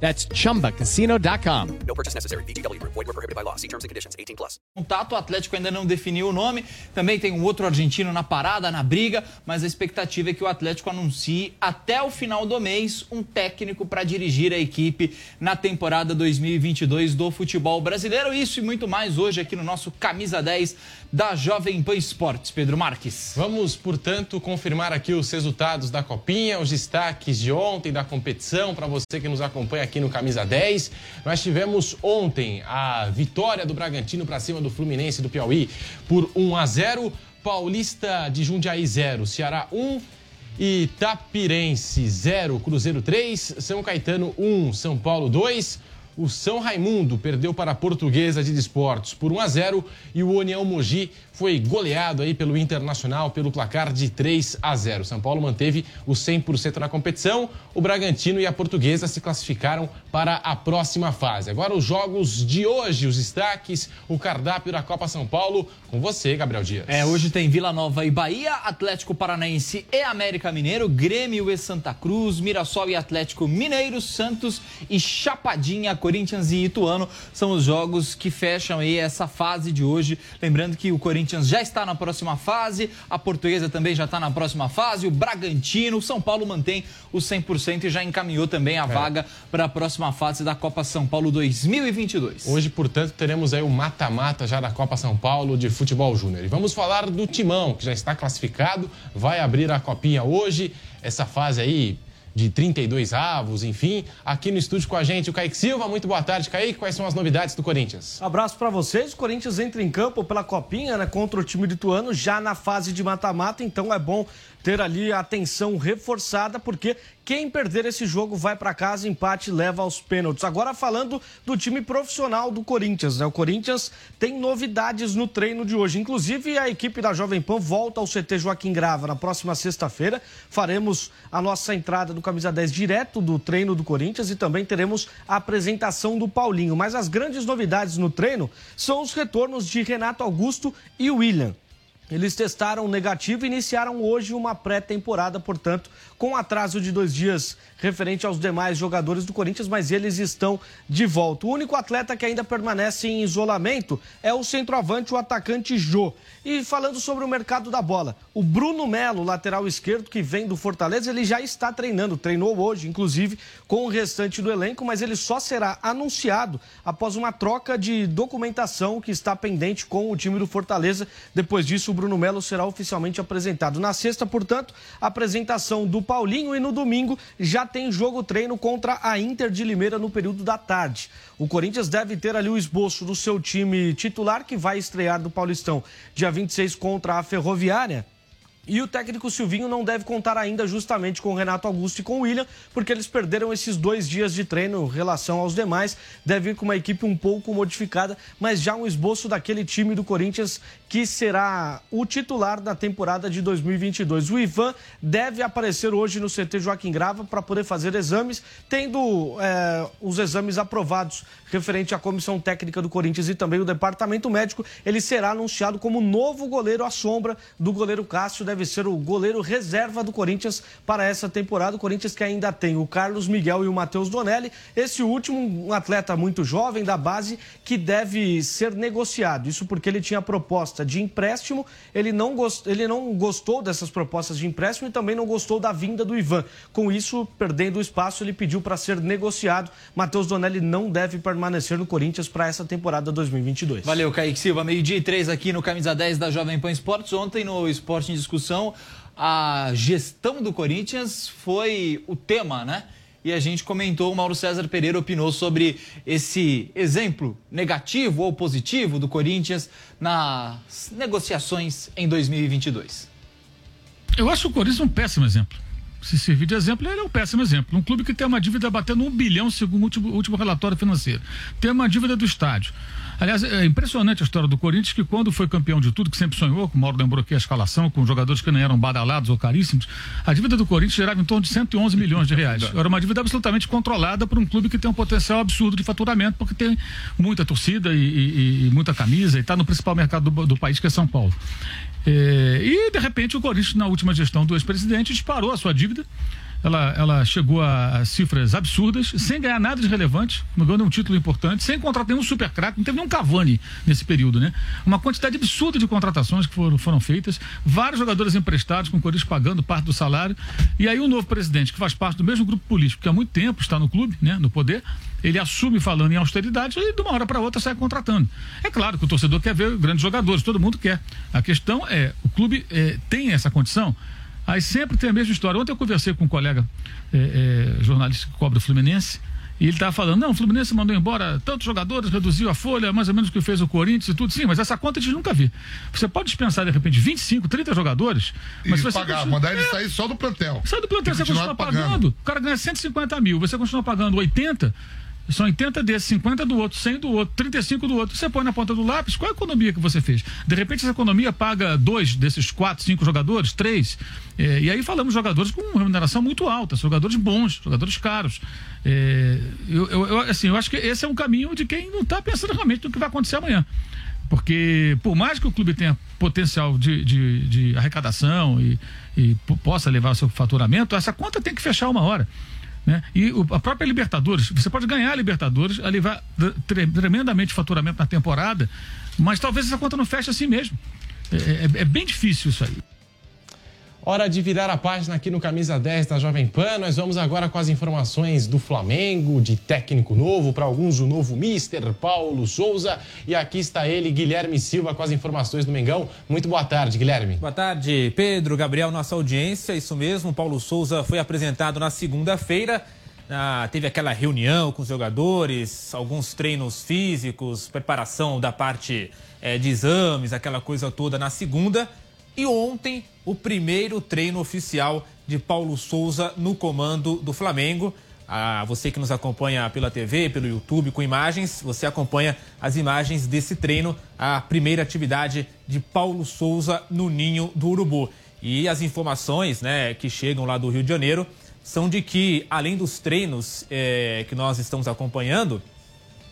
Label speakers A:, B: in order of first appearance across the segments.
A: That's chumbacasino.com.
B: No purchase necessary. VGW Group. Void were prohibited by law. See terms and conditions. 18 plus.
C: Contato, o Atlético ainda não definiu o nome. Também tem um outro argentino na parada, na briga, mas a expectativa é que o Atlético anuncie até o final do mês um técnico para dirigir a equipe na temporada 2022 do futebol brasileiro. Isso e muito mais hoje aqui no nosso Camisa 10 da Jovem Pan Esportes. Pedro Marques.
D: Vamos, portanto, confirmar aqui os resultados da Copinha, os destaques de ontem da competição para você que nos acompanha aqui no Camisa 10. Nós tivemos ontem a vitória do Bragantino para cima do Fluminense do Piauí por 1 a 0, Paulista de Jundiaí 0, Ceará 1, Itapirense 0, Cruzeiro 3, São Caetano 1, São Paulo 2. O São Raimundo perdeu para a Portuguesa de Desportos por 1 a 0 e o União Mogi foi goleado aí pelo Internacional pelo placar de 3 a 0. São Paulo manteve o 100% na competição. O Bragantino e a Portuguesa se classificaram para a próxima fase. Agora os jogos de hoje, os destaques, o cardápio da Copa São Paulo com você, Gabriel Dias.
C: É, hoje tem Vila Nova e Bahia, Atlético Paranaense e América Mineiro, Grêmio e Santa Cruz, Mirassol e Atlético Mineiro, Santos e Chapadinha, Corinthians e Ituano são os jogos que fecham aí essa fase de hoje. Lembrando que o Corinthians já está na próxima fase, a Portuguesa também já está na próxima fase, o Bragantino, o São Paulo mantém o 100% e já encaminhou também a é. vaga para a próxima fase da Copa São Paulo 2022.
D: Hoje, portanto, teremos aí o mata-mata já da Copa São Paulo de futebol júnior. E vamos falar do Timão, que já está classificado, vai abrir a copinha hoje. Essa fase aí de 32 avos, enfim. Aqui no estúdio com a gente o Kaique Silva. Muito boa tarde, Kaique. Quais são as novidades do Corinthians?
E: Abraço para vocês. O Corinthians entra em campo pela Copinha, né, contra o time lituano, já na fase de mata-mata, então é bom ter ali a atenção reforçada, porque quem perder esse jogo vai para casa, empate leva aos pênaltis. Agora falando do time profissional do Corinthians, né? O Corinthians tem novidades no treino de hoje. Inclusive a equipe da Jovem Pan volta ao CT Joaquim Grava na próxima sexta-feira. Faremos a nossa entrada do camisa 10 direto do treino do Corinthians e também teremos a apresentação do Paulinho. Mas as grandes novidades no treino são os retornos de Renato Augusto e William. Eles testaram negativo e iniciaram hoje uma pré-temporada, portanto, com atraso de dois dias referente aos demais jogadores do Corinthians, mas eles estão de volta. O único atleta que ainda permanece em isolamento é o centroavante, o atacante Jô. E falando sobre o mercado da bola, o Bruno Melo, lateral esquerdo, que vem do Fortaleza, ele já está treinando, treinou hoje, inclusive, com o restante do elenco, mas ele só será anunciado após uma troca de documentação que está pendente com o time do Fortaleza. Depois disso, o Bruno Melo será oficialmente apresentado. Na sexta, portanto, a apresentação do Paulinho e no domingo já tem jogo treino contra a Inter de Limeira no período da tarde. O Corinthians deve ter ali o esboço do seu time titular que vai estrear do Paulistão dia 26 contra a Ferroviária. E o técnico Silvinho não deve contar ainda justamente com o Renato Augusto e com o William, porque eles perderam esses dois dias de treino em relação aos demais. Deve ir com uma equipe um pouco modificada, mas já um esboço daquele time do Corinthians que será o titular da temporada de 2022. O Ivan deve aparecer hoje no CT Joaquim Grava para poder fazer exames, tendo é, os exames aprovados referente à comissão técnica do Corinthians e também o departamento médico. Ele será anunciado como novo goleiro à sombra do goleiro Cássio. Deve ser o goleiro reserva do Corinthians para essa temporada. O Corinthians que ainda tem o Carlos Miguel e o Matheus Donelli. Esse último, um atleta muito jovem da base que deve ser negociado. Isso porque ele tinha proposta de empréstimo, ele não, gost... ele não gostou dessas propostas de empréstimo e também não gostou da vinda do Ivan. Com isso, perdendo o espaço, ele pediu para ser negociado. Matheus Donelli não deve permanecer no Corinthians para essa temporada 2022.
C: Valeu, Kaique Silva. Meio-dia e três aqui no Camisa 10 da Jovem Pan Esportes. Ontem no Esporte em Discussão a gestão do Corinthians foi o tema, né? E a gente comentou, o Mauro César Pereira opinou sobre esse exemplo negativo ou positivo do Corinthians nas negociações em 2022.
F: Eu acho o Corinthians um péssimo exemplo. Se servir de exemplo, ele é um péssimo exemplo. Um clube que tem uma dívida batendo um bilhão, segundo o último, último relatório financeiro. Tem uma dívida do estádio Aliás, é impressionante a história do Corinthians, que quando foi campeão de tudo, que sempre sonhou, como o Mauro lembrou aqui a escalação, com jogadores que não eram badalados ou caríssimos, a dívida do Corinthians gerava em torno de 111 milhões de reais. Era uma dívida absolutamente controlada por um clube que tem um potencial absurdo de faturamento, porque tem muita torcida e, e, e muita camisa, e está no principal mercado do, do país, que é São Paulo. É, e, de repente, o Corinthians, na última gestão do ex-presidente, disparou a sua dívida. Ela, ela chegou a, cifras absurdas, sem ganhar nada de relevante, não ganhou um título importante, sem contratar nenhum super craque, não teve nenhum Cavani nesse período, né? Uma quantidade absurda de contratações que foram, foram feitas, vários jogadores emprestados, com o Corinthians pagando parte do salário. E aí o novo presidente, que faz parte do mesmo grupo político, que há muito tempo está no clube, né, no poder, ele assume falando em austeridade e de uma hora para outra sai contratando. É claro que o torcedor quer ver grandes jogadores, todo mundo quer. A questão é, o clube é, tem essa condição? Aí sempre tem a mesma história. Ontem eu conversei com um colega é, é, jornalista que cobra o Fluminense. E ele estava falando, não, o Fluminense mandou embora tantos jogadores, reduziu a folha, mais ou menos o que fez o Corinthians e tudo. Sim, mas essa conta a gente nunca viu. Você pode dispensar, de repente, 25, 30 jogadores, mas
G: e
F: você.
G: Pagar, continua... mandar ele é, sair só do plantel.
F: Sai do plantel, você continua pagando. pagando. O cara ganha 150 mil, você continua pagando 80 são 80 desses, 50 do outro, 100 do outro, 35 do outro. Você põe na ponta do lápis, qual a economia que você fez? De repente, essa economia paga dois desses quatro, cinco jogadores, três. É, e aí falamos jogadores com remuneração muito alta, jogadores bons, jogadores caros. É, eu, eu, eu, assim, eu acho que esse é um caminho de quem não está pensando realmente no que vai acontecer amanhã. Porque, por mais que o clube tenha potencial de, de, de arrecadação e, e possa levar o seu faturamento, essa conta tem que fechar uma hora. Né? E o, a própria Libertadores, você pode ganhar a Libertadores, a levar tremendamente faturamento na temporada, mas talvez essa conta não feche assim mesmo. É, é, é bem difícil isso aí.
D: Hora de virar a página aqui no Camisa 10 da Jovem Pan. Nós vamos agora com as informações do Flamengo, de técnico novo, para alguns o novo Mister Paulo Souza. E aqui está ele, Guilherme Silva, com as informações do Mengão. Muito boa tarde, Guilherme.
H: Boa tarde, Pedro, Gabriel, nossa audiência. Isso mesmo, Paulo Souza foi apresentado na segunda-feira. Ah, teve aquela reunião com os jogadores, alguns treinos físicos, preparação da parte é, de exames, aquela coisa toda na segunda. E ontem, o primeiro treino oficial de Paulo Souza no comando do Flamengo. Ah, você que nos acompanha pela TV, pelo YouTube, com imagens, você acompanha as imagens desse treino, a primeira atividade de Paulo Souza no Ninho do Urubu. E as informações né, que chegam lá do Rio de Janeiro são de que, além dos treinos é, que nós estamos acompanhando,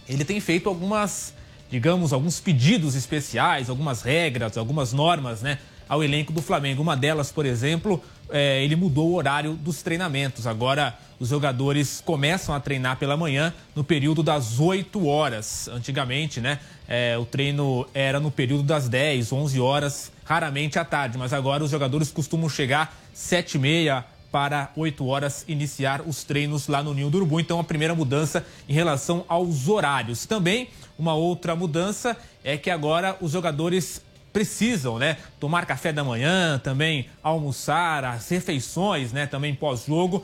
H: ele tem feito algumas, digamos, alguns pedidos especiais, algumas regras, algumas normas, né? Ao elenco do Flamengo. Uma delas, por exemplo, é, ele mudou o horário dos treinamentos. Agora os jogadores começam a treinar pela manhã no período das 8 horas. Antigamente, né? É, o treino era no período das 10, 11 horas, raramente à tarde. Mas agora os jogadores costumam chegar 7 e meia para 8 horas iniciar os treinos lá no Ninho do Urubu. Então, a primeira mudança em relação aos horários. Também, uma outra mudança é que agora os jogadores precisam, né, tomar café da manhã, também almoçar, as refeições, né, também pós-jogo,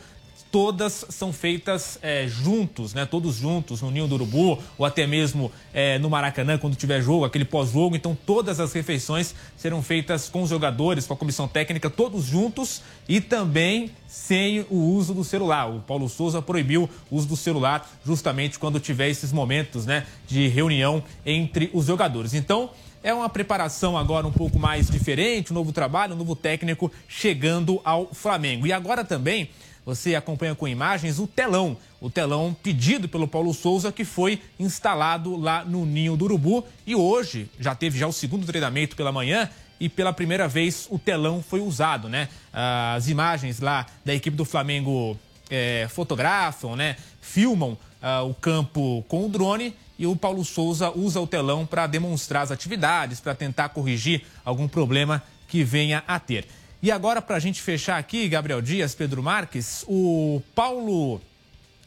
H: todas são feitas é, juntos, né? Todos juntos no Ninho do Urubu ou até mesmo é, no Maracanã quando tiver jogo, aquele pós-jogo. Então todas as refeições serão feitas com os jogadores, com a comissão técnica, todos juntos e também sem o uso do celular. O Paulo Souza proibiu o uso do celular justamente quando tiver esses momentos, né, de reunião entre os jogadores. Então é uma preparação agora um pouco mais diferente, um novo trabalho, um novo técnico chegando ao Flamengo. E agora também você acompanha com imagens o telão, o telão pedido pelo Paulo Souza que foi instalado lá no Ninho do Urubu e hoje já teve já o segundo treinamento pela manhã e pela primeira vez o telão foi usado, né? As imagens lá da equipe do Flamengo é, fotografam, né? Filmam uh, o campo com o drone e o Paulo Souza usa o telão para demonstrar as atividades, para tentar corrigir algum problema que venha a ter. E agora, para a gente fechar aqui, Gabriel Dias, Pedro Marques, o Paulo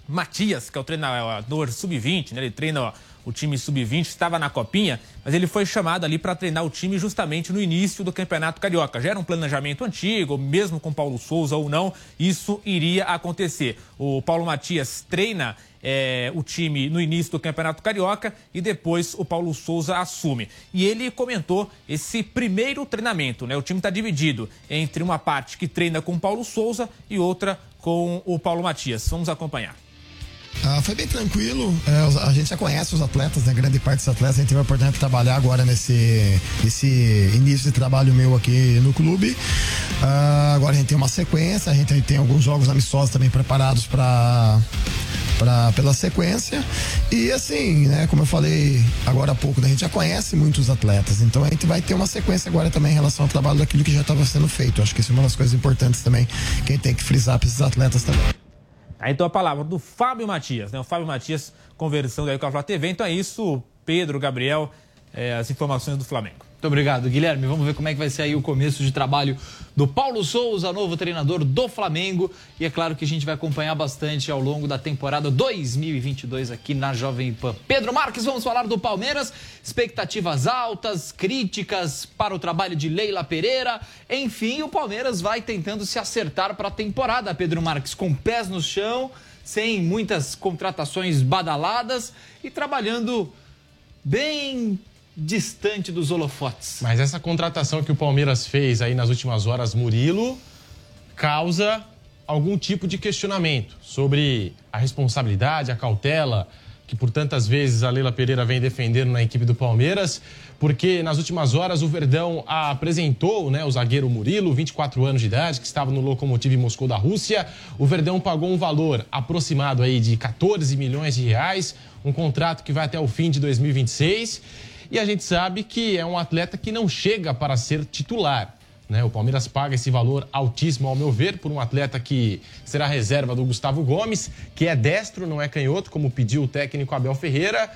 H: Matias, que é o treinador sub-20, né? ele treina o time sub-20, estava na copinha, mas ele foi chamado ali para treinar o time justamente no início do Campeonato Carioca. Já era um planejamento antigo, mesmo com Paulo Souza ou não, isso iria acontecer. O Paulo Matias treina é, o time no início do Campeonato Carioca e depois o Paulo Souza assume. E ele comentou esse primeiro treinamento, né? O time está dividido entre uma parte que treina com o Paulo Souza e outra com o Paulo Matias. Vamos acompanhar.
I: Ah, foi bem tranquilo. É, a gente já conhece os atletas, né? Grande parte dos atletas. A gente teve a oportunidade de trabalhar agora nesse, nesse início de trabalho meu aqui no clube. Ah, agora a gente tem uma sequência, a gente tem alguns jogos amistosos também preparados para pra, pela sequência. E assim, né, como eu falei agora há pouco, né, a gente já conhece muitos atletas, então a gente vai ter uma sequência agora também em relação ao trabalho daquilo que já estava sendo feito. Acho que isso é uma das coisas importantes também, que a gente tem que frisar para esses atletas também.
H: Aí então a palavra do Fábio Matias, né? O Fábio Matias conversando aí com a Flá TV. Então é isso, Pedro, Gabriel, é, as informações do Flamengo.
C: Muito obrigado, Guilherme. Vamos ver como é que vai ser aí o começo de trabalho do Paulo Souza, novo treinador do Flamengo. E é claro que a gente vai acompanhar bastante ao longo da temporada 2022 aqui na Jovem Pan. Pedro Marques, vamos falar do Palmeiras. Expectativas altas, críticas para o trabalho de Leila Pereira. Enfim, o Palmeiras vai tentando se acertar para a temporada, Pedro Marques, com pés no chão, sem muitas contratações badaladas e trabalhando bem distante dos holofotes.
D: Mas essa contratação que o Palmeiras fez aí nas últimas horas, Murilo, causa algum tipo de questionamento sobre a responsabilidade, a cautela que por tantas vezes a Leila Pereira vem defendendo na equipe do Palmeiras, porque nas últimas horas o Verdão apresentou né, o zagueiro Murilo, 24 anos de idade, que estava no Lokomotiv Moscou da Rússia. O Verdão pagou um valor aproximado aí de 14 milhões de reais, um contrato que vai até o fim de 2026. E a gente sabe que é um atleta que não chega para ser titular. Né? O Palmeiras paga esse valor altíssimo, ao meu ver, por um atleta que será reserva do Gustavo Gomes, que é destro, não é canhoto, como pediu o técnico Abel Ferreira.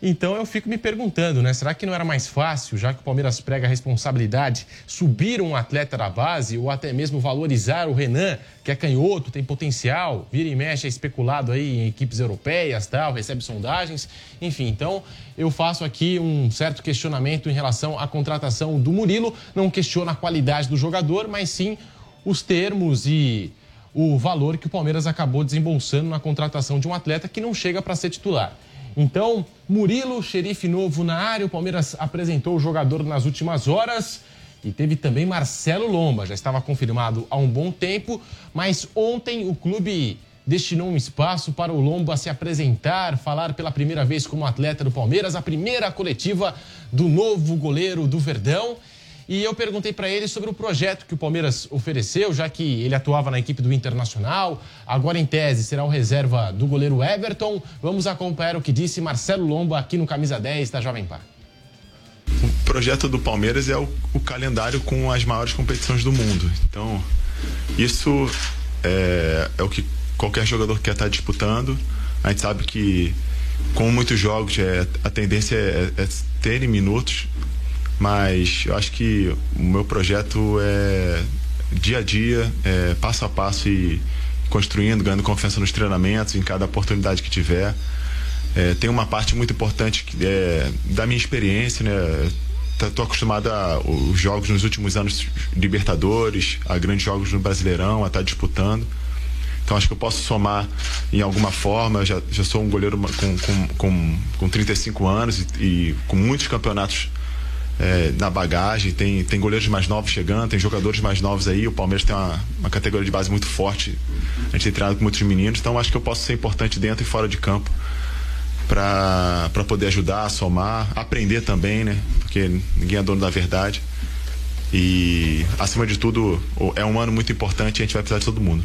D: Então eu fico me perguntando, né? Será que não era mais fácil, já que o Palmeiras prega a responsabilidade, subir um atleta da base ou até mesmo valorizar o Renan, que é canhoto, tem potencial, vira e mexe, é especulado aí em equipes europeias, tal, recebe sondagens, enfim. Então eu faço aqui um certo questionamento em relação à contratação do Murilo. Não questiono a qualidade do jogador, mas sim os termos e o valor que o Palmeiras acabou desembolsando na contratação de um atleta que não chega para ser titular. Então, Murilo, xerife novo na área, o Palmeiras apresentou o jogador nas últimas horas. E teve também Marcelo Lomba, já estava confirmado há um bom tempo, mas ontem o clube destinou um espaço para o Lomba se apresentar, falar pela primeira vez como atleta do Palmeiras, a primeira coletiva do novo goleiro do Verdão. E eu perguntei para ele sobre o projeto que o Palmeiras ofereceu, já que ele atuava na equipe do Internacional, agora em tese será o reserva do goleiro Everton. Vamos acompanhar o que disse Marcelo Lomba aqui no Camisa 10 da Jovem Pan.
J: O projeto do Palmeiras é o, o calendário com as maiores competições do mundo. Então, isso é, é o que qualquer jogador quer estar disputando. A gente sabe que, com muitos jogos, é, a tendência é, é terem minutos, mas eu acho que o meu projeto é dia a dia, é, passo a passo e construindo, ganhando confiança nos treinamentos, em cada oportunidade que tiver. É, tem uma parte muito importante que é, da minha experiência, né? Estou acostumado a os jogos nos últimos anos Libertadores, a grandes jogos no Brasileirão, a estar disputando. Então acho que eu posso somar em alguma forma. Já, já sou um goleiro com, com, com, com 35 anos e, e com muitos campeonatos é, na bagagem. Tem, tem goleiros mais novos chegando, tem jogadores mais novos aí. O Palmeiras tem uma, uma categoria de base muito forte. A gente tem treinado com muitos meninos, então acho que eu posso ser importante dentro e fora de campo para poder ajudar, somar, aprender também, né? Porque ninguém é dono da verdade. E, acima de tudo, é um ano muito importante e a gente vai precisar de todo mundo.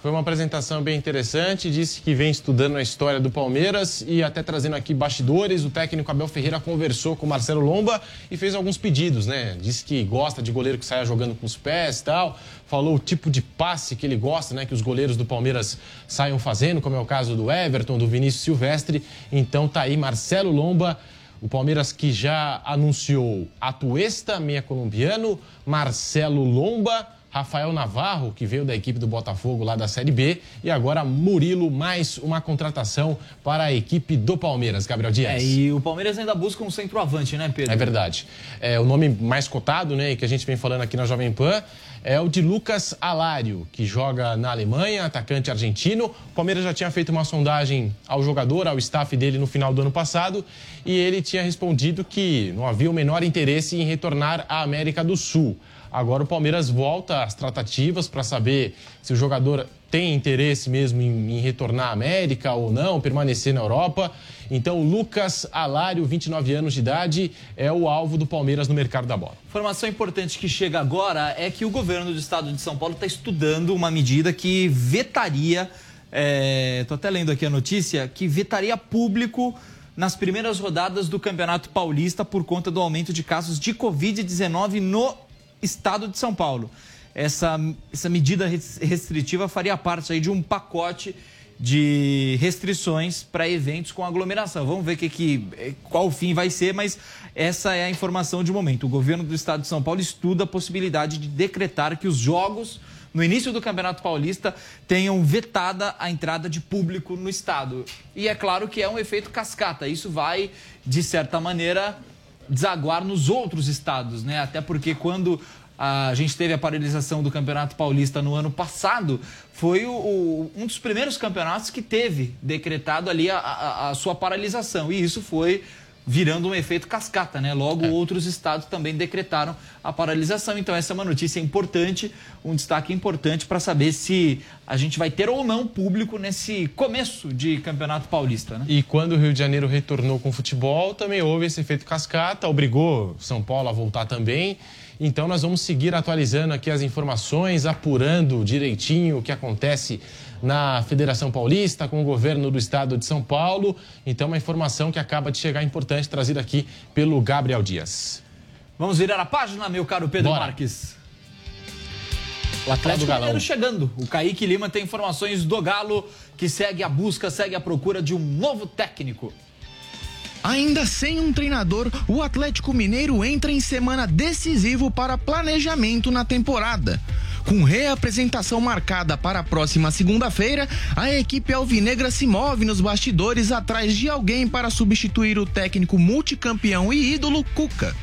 D: Foi uma apresentação bem interessante, disse que vem estudando a história do Palmeiras e até trazendo aqui bastidores. O técnico Abel Ferreira conversou com o Marcelo Lomba e fez alguns pedidos, né? Disse que gosta de goleiro que saia jogando com os pés e tal. Falou o tipo de passe que ele gosta, né? Que os goleiros do Palmeiras saiam fazendo, como é o caso do Everton, do Vinícius Silvestre. Então tá aí Marcelo Lomba. O Palmeiras que já anunciou Atuesta, meia colombiano, Marcelo Lomba, Rafael Navarro, que veio da equipe do Botafogo lá da Série B, e agora Murilo, mais uma contratação para a equipe do Palmeiras. Gabriel Dias.
C: É, e o Palmeiras ainda busca um centroavante, né, Pedro?
D: É verdade. É, o nome mais cotado, né, que a gente vem falando aqui na Jovem Pan, é o de Lucas Alário, que joga na Alemanha, atacante argentino. O Palmeiras já tinha feito uma sondagem ao jogador, ao staff dele no final do ano passado, e ele tinha respondido que não havia o menor interesse em retornar à América do Sul. Agora o Palmeiras volta às tratativas para saber se o jogador tem interesse mesmo em, em, retornar à América ou não, permanecer na Europa. Então, Lucas Alário, 29 anos de idade, é o alvo do Palmeiras no mercado da bola.
C: Informação importante que chega agora é que o governo do estado de São Paulo está estudando uma medida que vetaria, estou é, até lendo aqui a notícia, que vetaria público nas primeiras rodadas do Campeonato Paulista por conta do aumento de casos de Covid-19 no estado de São Paulo essa, essa medida restritiva faria parte aí de um pacote de restrições para eventos com aglomeração. Vamos ver que, que, qual o fim vai ser, mas essa é a informação de momento. O governo do estado de São Paulo estuda a possibilidade de decretar que os jogos no início do Campeonato Paulista tenham vetada a entrada de público no estado. E é claro que é um efeito cascata. Isso vai, de certa maneira, desaguar nos outros estados, né? Até porque quando a gente teve a paralisação do Campeonato Paulista no ano passado, foi o, o, um dos primeiros campeonatos que teve decretado ali a, a, a, sua paralisação. E isso foi virando um efeito cascata, né? Logo, é. outros estados também decretaram a paralisação. Então, essa é uma notícia importante, um destaque importante para saber se a gente vai ter ou não público nesse começo de Campeonato Paulista, né?
D: E quando o Rio de Janeiro retornou com o futebol, também houve esse efeito cascata, obrigou São Paulo a voltar também. Então nós vamos seguir atualizando aqui as informações, apurando direitinho o que acontece na Federação Paulista, com o governo do estado de São Paulo. Então, uma informação que acaba de chegar importante, trazida aqui pelo Gabriel Dias.
C: Vamos virar a página, meu caro Pedro Bora. Marques. O Atlético Mineiro chegando. O Kaique Lima tem informações do Galo, que segue a busca, segue a procura de um novo técnico.
K: Ainda sem um treinador, o Atlético Mineiro entra em semana decisivo para planejamento na temporada. Com reapresentação marcada para a próxima segunda-feira, a equipe alvinegra se move nos bastidores atrás de alguém para substituir o técnico multicampeão e ídolo Cuca.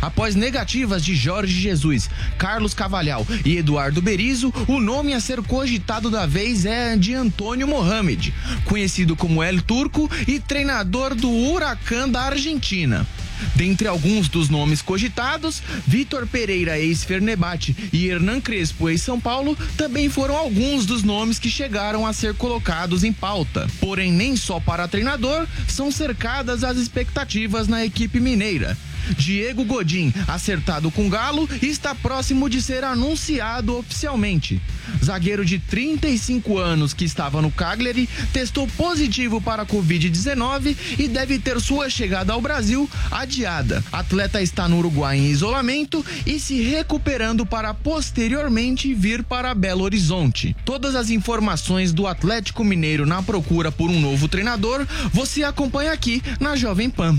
K: Após negativas de Jorge Jesus, Carlos Cavalhal e Eduardo Berizo, o nome a ser cogitado da vez é de Antônio Mohamed, conhecido como El Turco e treinador do Huracan da Argentina. Dentre alguns dos nomes cogitados, Vitor Pereira, ex-Fernebate, e Hernan Crespo, ex-São Paulo, também foram alguns dos nomes que chegaram a ser colocados em pauta. Porém, nem só para treinador são cercadas as expectativas na equipe mineira. Diego Godin, acertado com Galo, está próximo de ser anunciado oficialmente. Zagueiro de 35 anos que estava no Cagliari testou positivo para a Covid-19 e deve ter sua chegada ao Brasil adiada. Atleta está no Uruguai em isolamento e se recuperando para posteriormente vir para Belo Horizonte. Todas as informações do Atlético Mineiro na procura por um novo treinador você acompanha aqui na Jovem Pan.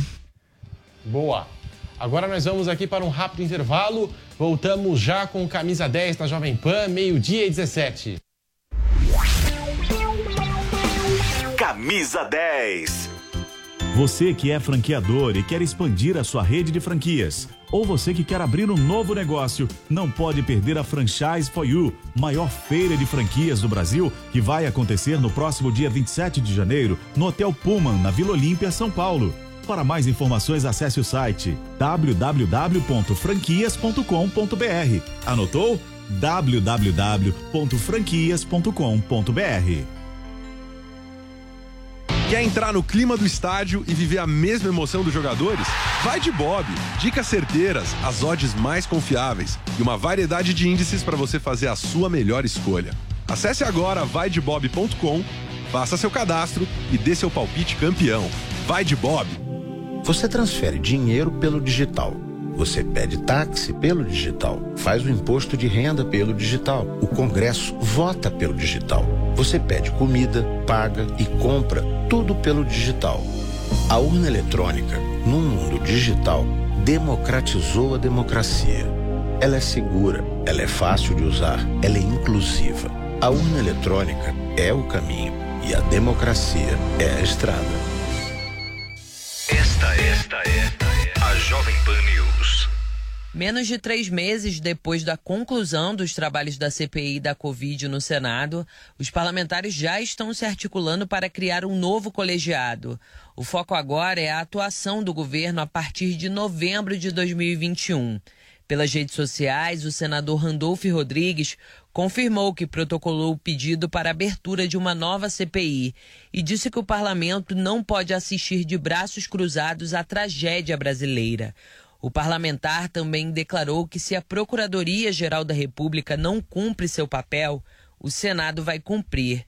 D: Boa. Agora nós vamos aqui para um rápido intervalo. Voltamos já com camisa 10 da Jovem Pan, meio-dia e 17.
L: Camisa 10.
M: Você que é franqueador e quer expandir a sua rede de franquias, ou você que quer abrir um novo negócio, não pode perder a Franchise for You, maior feira de franquias do Brasil, que vai acontecer no próximo dia 27 de janeiro, no Hotel Pullman, na Vila Olímpia, São Paulo. Para mais informações, acesse o site www.franquias.com.br. Anotou? www.franquias.com.br.
N: Quer entrar no clima do estádio e viver a mesma emoção dos jogadores? Vai de Bob. Dicas certeiras, as odds mais confiáveis e uma variedade de índices para você fazer a sua melhor escolha. Acesse agora vaidebob.com, faça seu cadastro e dê seu palpite campeão. Vai de Bob.
O: Você transfere dinheiro pelo digital. Você pede táxi pelo digital. Faz o imposto de renda pelo digital. O Congresso vota pelo digital. Você pede comida, paga e compra tudo pelo digital. A urna eletrônica, num mundo digital, democratizou a democracia. Ela é segura, ela é fácil de usar, ela é inclusiva. A urna eletrônica é o caminho e a democracia é a estrada.
L: Esta, é a Jovem Pan News.
P: Menos de três meses depois da conclusão dos trabalhos da CPI da Covid no Senado, os parlamentares já estão se articulando para criar um novo colegiado. O foco agora é a atuação do governo a partir de novembro de 2021. Pelas redes sociais, o senador Randolph Rodrigues confirmou que protocolou o pedido para abertura de uma nova CPI e disse que o parlamento não pode assistir de braços cruzados à tragédia brasileira. O parlamentar também declarou que se a Procuradoria-Geral da República não cumpre seu papel, o Senado vai cumprir.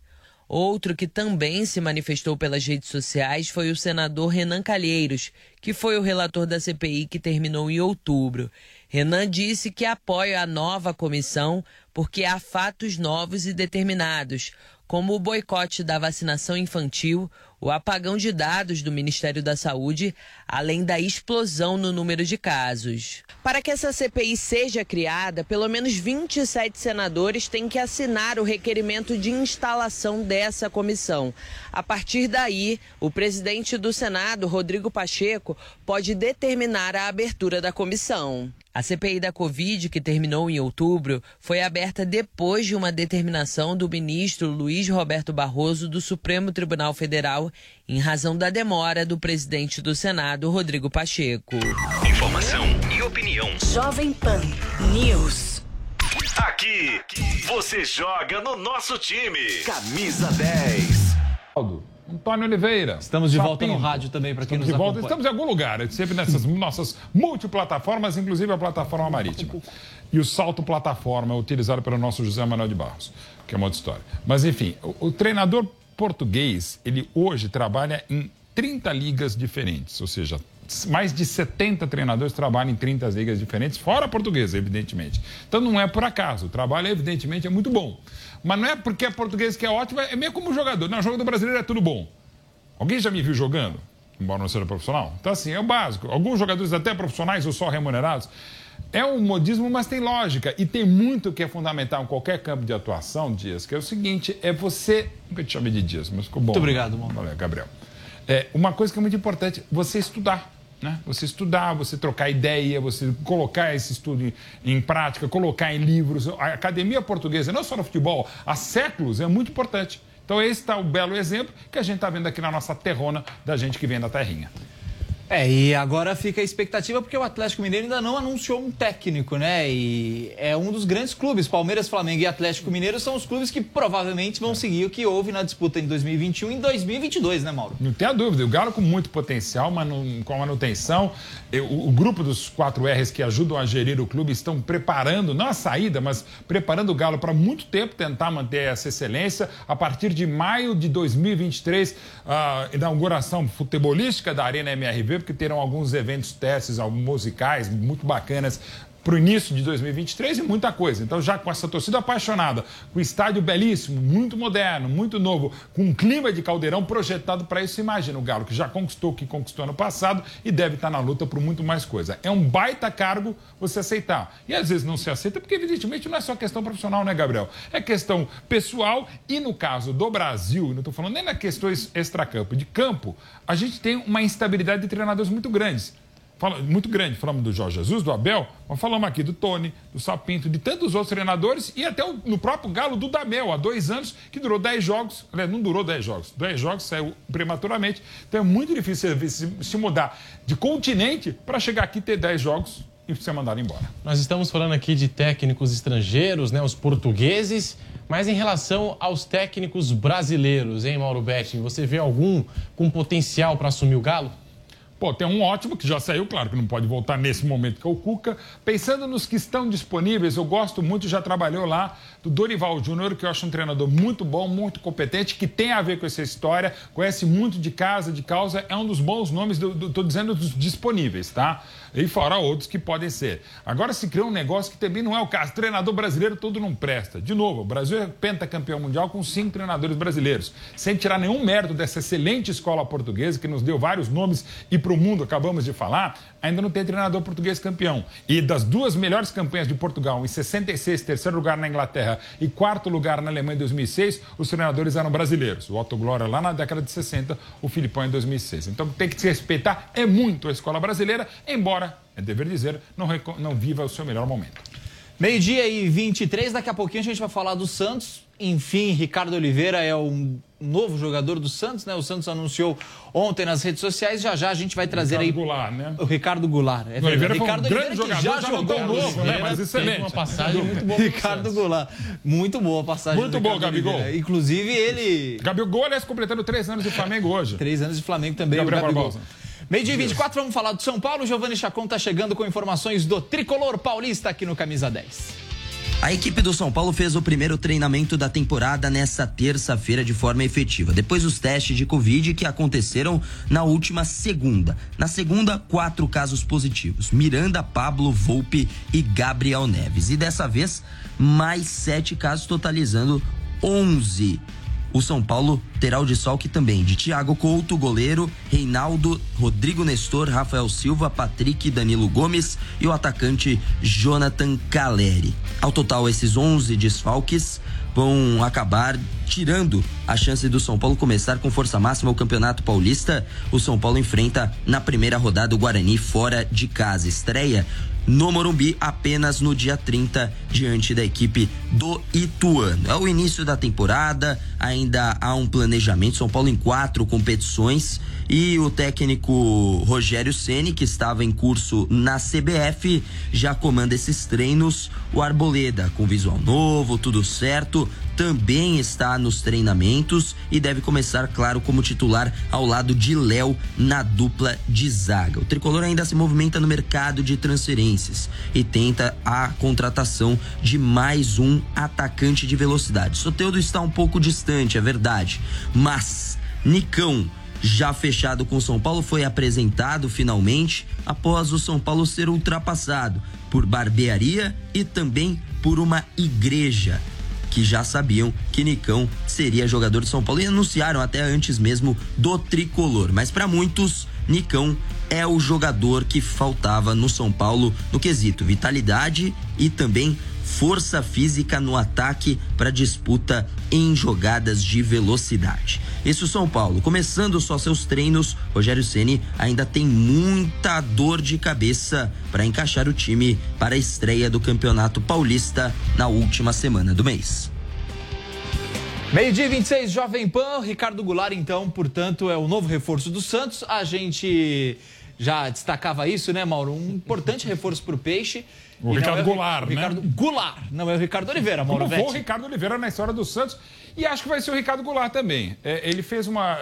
P: Outro que também se manifestou pelas redes sociais foi o senador Renan Calheiros, que foi o relator da CPI que terminou em outubro. Renan disse que apoia a nova comissão porque há fatos novos e determinados, como o boicote da vacinação infantil, o apagão de dados do Ministério da Saúde, além da explosão no número de casos. Para que essa CPI seja criada, pelo menos 27 senadores têm que assinar o requerimento de instalação dessa comissão. A partir daí, o presidente do Senado, Rodrigo Pacheco, pode determinar a abertura da comissão. A CPI da Covid, que terminou em outubro, foi aberta depois de uma determinação do ministro Luiz Roberto Barroso do Supremo Tribunal Federal, em razão da demora do presidente do Senado, Rodrigo Pacheco.
L: Informação e opinião.
Q: Jovem Pan News.
L: Aqui, você joga no nosso time. Camisa 10.
R: Antônio Oliveira.
C: Estamos de volta no rádio também, para quem
R: Estamos
C: nos
R: de volta.
C: acompanha.
R: Estamos em algum lugar, sempre nessas nossas multiplataformas, inclusive a plataforma marítima. E o salto plataforma é utilizado pelo nosso José Manuel de Barros, que é uma outra história. Mas, enfim, o, o treinador português, ele hoje trabalha em 30 ligas diferentes, ou seja, mais de 70 treinadores trabalham em 30 ligas diferentes, fora a portuguesa, evidentemente. Então não é por acaso, o trabalho, evidentemente, é muito bom. Mas não é porque é português que é ótimo, é meio como jogador. Não, jogador brasileiro é tudo bom. Alguém já me viu jogando? Embora não seja profissional? Então, assim, é o básico. Alguns jogadores até profissionais ou só remunerados. É um modismo, mas tem lógica. E tem muito que é fundamental em qualquer campo de atuação, Dias, que é o seguinte, é você... Nunca te chamei de Dias, mas ficou bom.
C: Muito obrigado, mano.
R: Valeu, Gabriel. É, uma coisa que é muito importante, você estudar. Né? Você estudar, você trocar ideia, você colocar esse estudo em, em prática, colocar em livros. A academia portuguesa, não só no futebol, há séculos, é muito importante. Então, esse está o belo exemplo que a gente está vendo aqui na nossa terrona da gente que vem da terrinha.
C: É, e agora fica a expectativa porque o Atlético Mineiro ainda não anunciou um técnico, né? E é um dos grandes clubes. Palmeiras, Flamengo e Atlético Mineiro são os clubes que provavelmente vão seguir o que houve na disputa em 2021 e em 2022, né, Mauro?
R: Não tenha dúvida. O Galo com muito potencial, mas com a manutenção. O, o grupo dos 4 R's que ajudam a gerir o clube estão preparando, não a saída, mas preparando o Galo para muito tempo tentar manter essa excelência. A partir de maio de 2023, a inauguração futebolística da Arena MRV, porque terão alguns eventos testes, musicais muito bacanas para o início de 2023 e muita coisa. Então, já com essa torcida apaixonada, com o estádio belíssimo, muito moderno, muito novo, com um clima de caldeirão projetado para isso, imagina o Galo, que já conquistou o que conquistou ano passado e deve estar na luta por muito mais coisa. É um baita cargo você aceitar. E às vezes não se aceita, porque evidentemente não é só questão profissional, né, Gabriel? É questão pessoal e no caso do Brasil, não estou falando nem na questões extracampo, de campo, a gente tem uma instabilidade de treinadores muito grandes. Fala- muito grande. Falamos do Jorge Jesus, do Abel, mas falamos aqui do Tony, do Sapinto, de tantos outros treinadores e até o- no próprio Galo do Damel, há dois anos, que durou 10 jogos. Aliás, não durou 10 jogos. 10 jogos saiu prematuramente. Então é muito difícil se, se- mudar de continente para chegar aqui e ter 10 jogos e ser mandado embora.
D: Nós estamos falando aqui de técnicos estrangeiros, né, os portugueses, mas em relação aos técnicos brasileiros, hein, Mauro Betti? Você vê algum com potencial para assumir o Galo?
R: Pô, tem um ótimo que já saiu, claro que não pode voltar nesse momento, que é o Cuca. Pensando nos que estão disponíveis, eu gosto muito, já trabalhou lá, do Dorival Júnior, que eu acho um treinador muito bom, muito competente, que tem a ver com essa história, conhece muito de casa, de causa, é um dos bons nomes, tô dizendo dos disponíveis, tá? E fora outros que podem ser. Agora se criou um negócio que também não é o caso. Treinador brasileiro todo não presta. De novo, o Brasil é pentacampeão mundial com cinco treinadores brasileiros. Sem tirar nenhum mérito dessa excelente escola portuguesa, que nos deu vários nomes e para o mundo, acabamos de falar, ainda não tem treinador português campeão. E das duas melhores campanhas de Portugal, em 66, terceiro lugar na Inglaterra e quarto lugar na Alemanha em 2006, os treinadores eram brasileiros. O Otto Glória lá na década de 60, o Filipão em 2006. Então tem que se respeitar, é muito a escola brasileira, embora, é dever dizer, não, não viva o seu melhor momento.
C: Meio-dia e 23, daqui a pouquinho a gente vai falar do Santos. Enfim, Ricardo Oliveira é um novo jogador do Santos, né? O Santos anunciou ontem nas redes sociais. Já já a gente vai trazer
R: Ricardo
C: aí.
R: Goulart, né?
C: O Ricardo Goulart. É
R: O Oliveira
C: verdade.
R: foi um
C: Ricardo
R: grande
C: Oliveira que
R: jogador,
C: já
R: já
C: jogou
R: tão novo, né? Mas
C: Teve
R: excelente.
C: uma
R: passagem muito boa
C: Ricardo Goulart. Muito boa a passagem
R: Muito
C: Ricardo
R: Gabigol.
C: Oliveira. Inclusive ele...
R: Gabigol, aliás, completando três anos de Flamengo hoje.
C: Três anos de Flamengo também,
R: Gabriel
C: Gabigol.
R: Barbosa.
C: Meio dia e 24, vamos falar do São Paulo. Giovanni Chacon tá chegando com informações do Tricolor Paulista aqui no Camisa 10.
S: A equipe do São Paulo fez o primeiro treinamento da temporada nesta terça-feira de forma efetiva, depois dos testes de Covid que aconteceram na última segunda. Na segunda, quatro casos positivos: Miranda, Pablo, Volpe e Gabriel Neves. E dessa vez, mais sete casos, totalizando 11. O São Paulo terá o desfalque também de Thiago Couto, goleiro, Reinaldo, Rodrigo Nestor, Rafael Silva, Patrick, Danilo Gomes e o atacante Jonathan Caleri. Ao total, esses 11 desfalques vão acabar tirando a chance do São Paulo começar com força máxima o Campeonato Paulista. O São Paulo enfrenta na primeira rodada o Guarani fora de casa. Estreia no Morumbi apenas no dia 30 diante da equipe do Ituano. É o início da temporada, ainda há um planejamento. São Paulo em quatro competições e o técnico Rogério Ceni, que estava em curso na CBF, já comanda esses treinos. O Arboleda, com visual novo, tudo certo, também está nos treinamentos e deve começar, claro, como titular ao lado de Léo na dupla de zaga. O tricolor ainda se movimenta no mercado de transferências e tenta a contratação de mais um atacante de velocidade. Soteudo está um pouco distante, é verdade, mas Nicão já fechado com São Paulo, foi apresentado finalmente após o São Paulo ser ultrapassado por barbearia e também por uma igreja que já sabiam que Nicão seria jogador de São Paulo e anunciaram até antes mesmo do tricolor. Mas para muitos, Nicão é o jogador que faltava no São Paulo no quesito vitalidade e também força física no ataque para disputa em jogadas de velocidade. Esse é o São Paulo, começando só seus treinos, Rogério Ceni ainda tem muita dor de cabeça para encaixar o time para a estreia do Campeonato Paulista na última semana do mês.
C: Meio-dia e 26, Jovem Pan. Ricardo Goulart, então, portanto, é o novo reforço do Santos. A gente já destacava isso, né, Mauro? Um importante reforço para o Peixe.
R: O
C: E
R: Ricardo
C: é
R: Goulart,
C: o
R: né?
C: Ricardo Goulart, não é o Ricardo Oliveira, Mauro
R: Como foi o. Ricardo Oliveira na história do Santos. E acho que vai ser o Ricardo Goulart também. É, ele fez uma.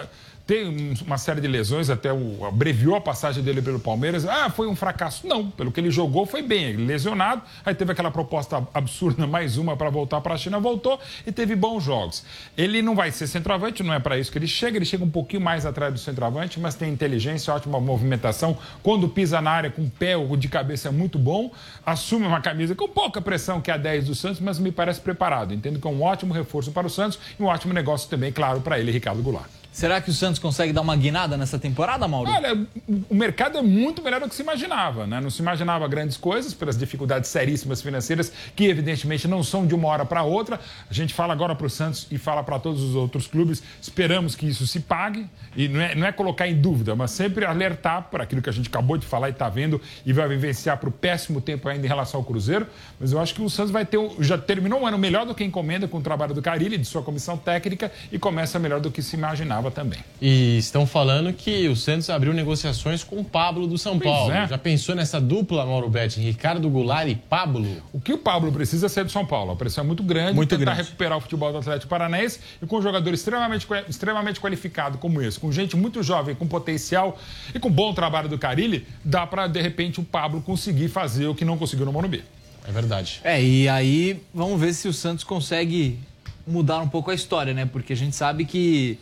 R: Tem um- uma série de lesões, até o, abreviou a passagem dele pelo Palmeiras. Ah, foi um fracasso. Não, pelo que ele jogou, foi bem. Ele lesionado, aí teve aquela proposta absurda, mais uma para voltar para a China, voltou e teve bons jogos. Ele não vai ser centroavante, não é para isso que ele chega, ele chega um pouquinho mais atrás do centroavante, mas tem inteligência, ótima movimentação. Quando pisa na área com o pé ou de cabeça é muito bom, assume uma camisa com pouca pressão que é a 10 do Santos, mas me parece preparado. Entendo que é um ótimo reforço para o Santos e um ótimo negócio também, claro, para ele, Ricardo Goulart.
C: Será que o Santos consegue dar uma guinada nessa temporada, Mauro?
R: Olha, o mercado é muito melhor do que se imaginava, né? Não se imaginava grandes coisas pelas dificuldades seríssimas financeiras, que evidentemente não são de uma hora para outra. A gente fala agora para o Santos e fala para todos os outros clubes. Esperamos que isso se pague e não é, não é colocar em dúvida, mas sempre alertar para aquilo que a gente acabou de falar e está vendo e vai vivenciar para o péssimo tempo ainda em relação ao Cruzeiro. Mas eu acho que o Santos vai ter já terminou um ano melhor do que encomenda com o trabalho do Carilli, de sua comissão técnica e começa melhor do que se imaginava também.
D: E estão falando que o Santos abriu negociações com o Pablo do São
R: Pois
D: Paulo.
R: é.
D: Já pensou nessa dupla, Mauro Betti? Ricardo Goulart e Pablo?
R: O que o Pablo precisa é ser do São Paulo. A pressão é muito grande.
D: Muito
R: tentar
D: grande.
R: recuperar o futebol do Atlético Paranaense e com um jogador extremamente, extremamente qualificado como esse, com gente muito jovem, com potencial e com bom trabalho do Carilli, dá para de repente o Pablo conseguir fazer o que não conseguiu no Morumbi.
D: É verdade.
C: É, e aí vamos ver se o Santos consegue mudar um pouco a história, né? Porque a gente sabe que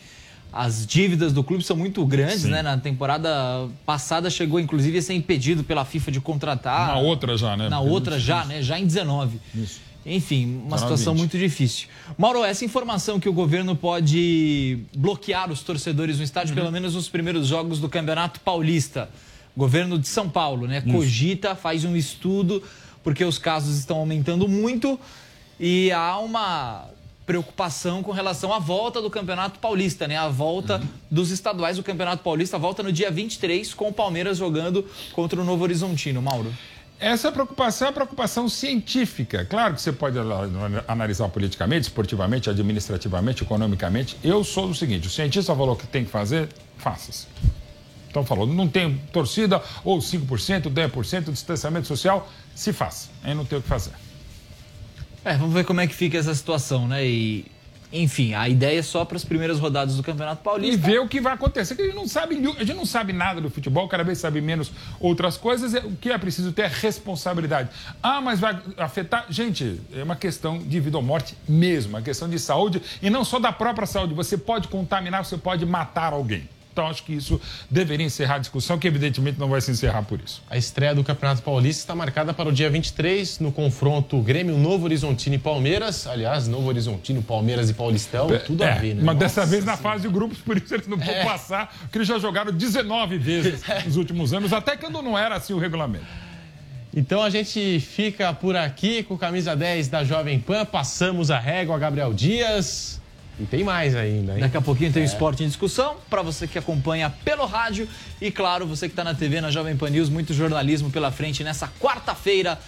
C: as dívidas do clube são muito grandes,
R: Sim.
C: né? Na temporada passada chegou inclusive a ser impedido pela FIFA de contratar.
R: Na outra já, né?
C: Na outra já, né? Já em 19.
R: Isso.
C: Enfim, uma
R: 19,
C: situação
R: 20.
C: muito difícil. Mauro, essa informação que o governo pode bloquear os torcedores no estádio,
R: Uhum.
C: pelo menos nos primeiros jogos do Campeonato Paulista. Governo de São Paulo, né? Cogita, faz um estudo, porque os casos estão aumentando muito e há uma preocupação com relação à volta do Campeonato Paulista, né? A volta dos estaduais do Campeonato Paulista volta no dia 23 com o Palmeiras jogando contra o Novo Horizontino, Mauro.
R: Essa preocupação é a preocupação científica. Claro que você pode analisar politicamente, esportivamente, administrativamente, economicamente. Eu sou do seguinte: o cientista falou que tem que fazer, faça-se. Então falou, não tem torcida, ou 5%, 10%, distanciamento social, se faça. Aí não tem o que fazer.
C: É, vamos ver como é que fica essa situação, né? E enfim, a ideia é só para as primeiras rodadas do Campeonato Paulista.
R: E ver o que vai acontecer. Que a gente não sabe, a gente não sabe nada do futebol, cada vez sabe menos outras coisas. O que é preciso ter é responsabilidade. Ah, mas vai afetar. Gente, é uma questão de vida ou morte mesmo, é uma questão de saúde e não só da própria saúde. Você pode contaminar, você pode matar alguém. Então, acho que isso deveria encerrar a discussão, que evidentemente não vai se encerrar por isso.
D: A estreia do Campeonato Paulista está marcada para o dia 23, no confronto Grêmio Novo Horizontino e Palmeiras. Aliás, Novo Horizontino, Palmeiras e Paulistão,
R: é,
D: tudo
R: é,
D: a ver, né?
R: Mas Nossa dessa vez na fase de grupos, por isso eles não vão
D: É.
R: passar, porque eles já jogaram 19 vezes nos últimos anos, até quando não era assim o regulamento.
D: Então a gente fica por aqui com camisa 10 da Jovem Pan, passamos a régua, Gabriel Dias. E tem mais ainda, hein?
C: Daqui a pouquinho tem o
D: É.
C: Esporte em Discussão, para você que acompanha pelo rádio e, claro, você que está na TV, na Jovem Pan News, muito jornalismo pela frente nessa quarta-feira.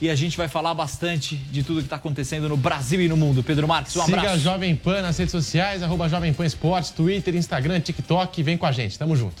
C: E a gente vai falar bastante de tudo que está acontecendo no Brasil e no mundo. Pedro Marques, um
D: Siga a
C: abraço.
D: Jovem Pan nas redes sociais, arroba Jovem Pan Esportes, Twitter, Instagram, TikTok. Vem com a gente, tamo junto.